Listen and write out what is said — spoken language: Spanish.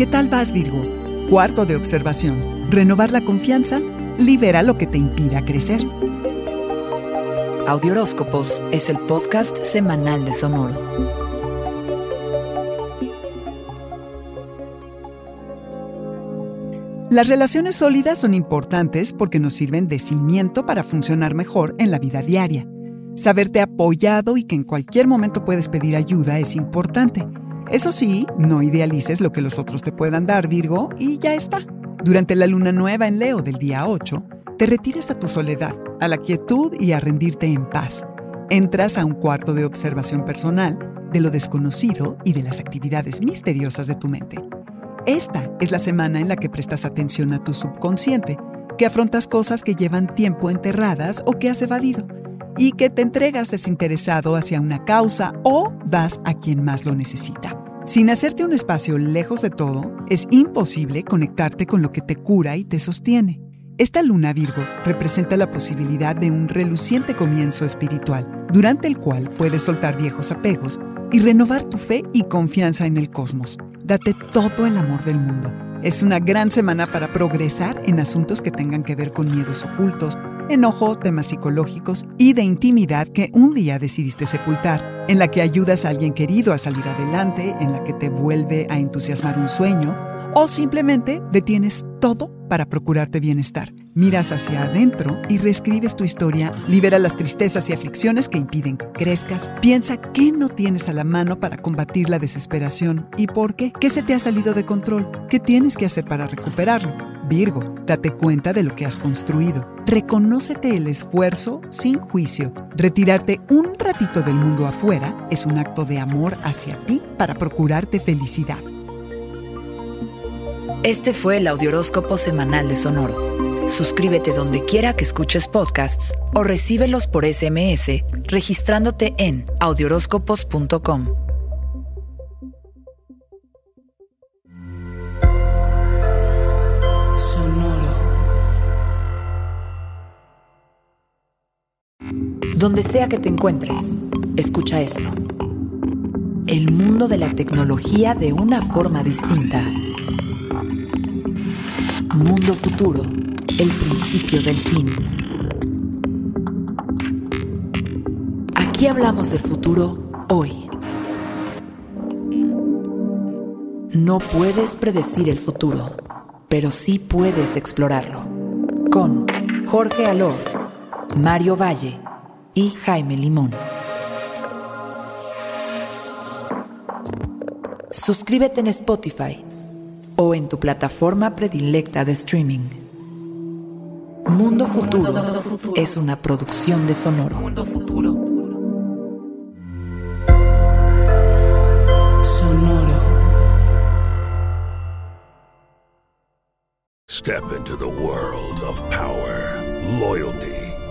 ¿Qué tal vas, Virgo? Cuarto de observación. Renovar la confianza libera lo que te impida crecer. Audioróscopos es el podcast semanal de Sonoro. Las relaciones sólidas son importantes porque nos sirven de cimiento para funcionar mejor en la vida diaria. Saberte apoyado y que en cualquier momento puedes pedir ayuda es importante. Eso sí, no idealices lo que los otros te puedan dar, Virgo, y ya está. Durante la luna nueva en Leo del día 8, te retiras a tu soledad, a la quietud y a rendirte en paz. Entras a un cuarto de observación personal de lo desconocido y de las actividades misteriosas de tu mente. Esta es la semana en la que prestas atención a tu subconsciente, que afrontas cosas que llevan tiempo enterradas o que has evadido, y que te entregas desinteresado hacia una causa o das a quien más lo necesita. Sin hacerte un espacio lejos de todo, es imposible conectarte con lo que te cura y te sostiene. Esta luna Virgo representa la posibilidad de un reluciente comienzo espiritual, durante el cual puedes soltar viejos apegos y renovar tu fe y confianza en el cosmos. Date todo el amor del mundo. Es una gran semana para progresar en asuntos que tengan que ver con miedos ocultos, enojo, temas psicológicos y de intimidad que un día decidiste sepultar, en la que ayudas a alguien querido a salir adelante, en la que te vuelve a entusiasmar un sueño, o simplemente detienes todo para procurarte bienestar. Miras hacia adentro y reescribes tu historia, libera las tristezas y aflicciones que impiden que crezcas, piensa qué no tienes a la mano para combatir la desesperación y por qué, qué se te ha salido de control, qué tienes que hacer para recuperarlo. Virgo, date cuenta de lo que has construido. Reconócete el esfuerzo sin juicio. Retirarte un ratito del mundo afuera es un acto de amor hacia ti para procurarte felicidad. Este fue el Audioróscopo semanal de Sonoro. Suscríbete donde quiera que escuches podcasts o recíbelos por SMS registrándote en audioróscopos.com. Donde sea que te encuentres, escucha esto. El mundo de la tecnología de una forma distinta. Mundo Futuro, el principio del fin. Aquí hablamos del futuro hoy. No puedes predecir el futuro, pero sí puedes explorarlo. Con Jorge Alor, Mario Valle y Jaime Limón. Suscríbete en Spotify o en tu plataforma predilecta de streaming. Mundo Futuro es una producción de Sonoro. Sonoro. Step into the world of power, loyalty,